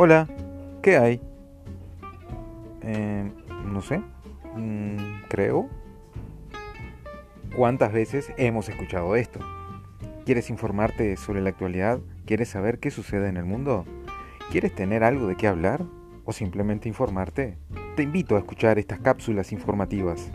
Hola, ¿qué hay? Eh, no sé, mm, creo. ¿Cuántas veces hemos escuchado esto? ¿Quieres informarte sobre la actualidad? ¿Quieres saber qué sucede en el mundo? ¿Quieres tener algo de qué hablar? ¿O simplemente informarte? Te invito a escuchar estas cápsulas informativas.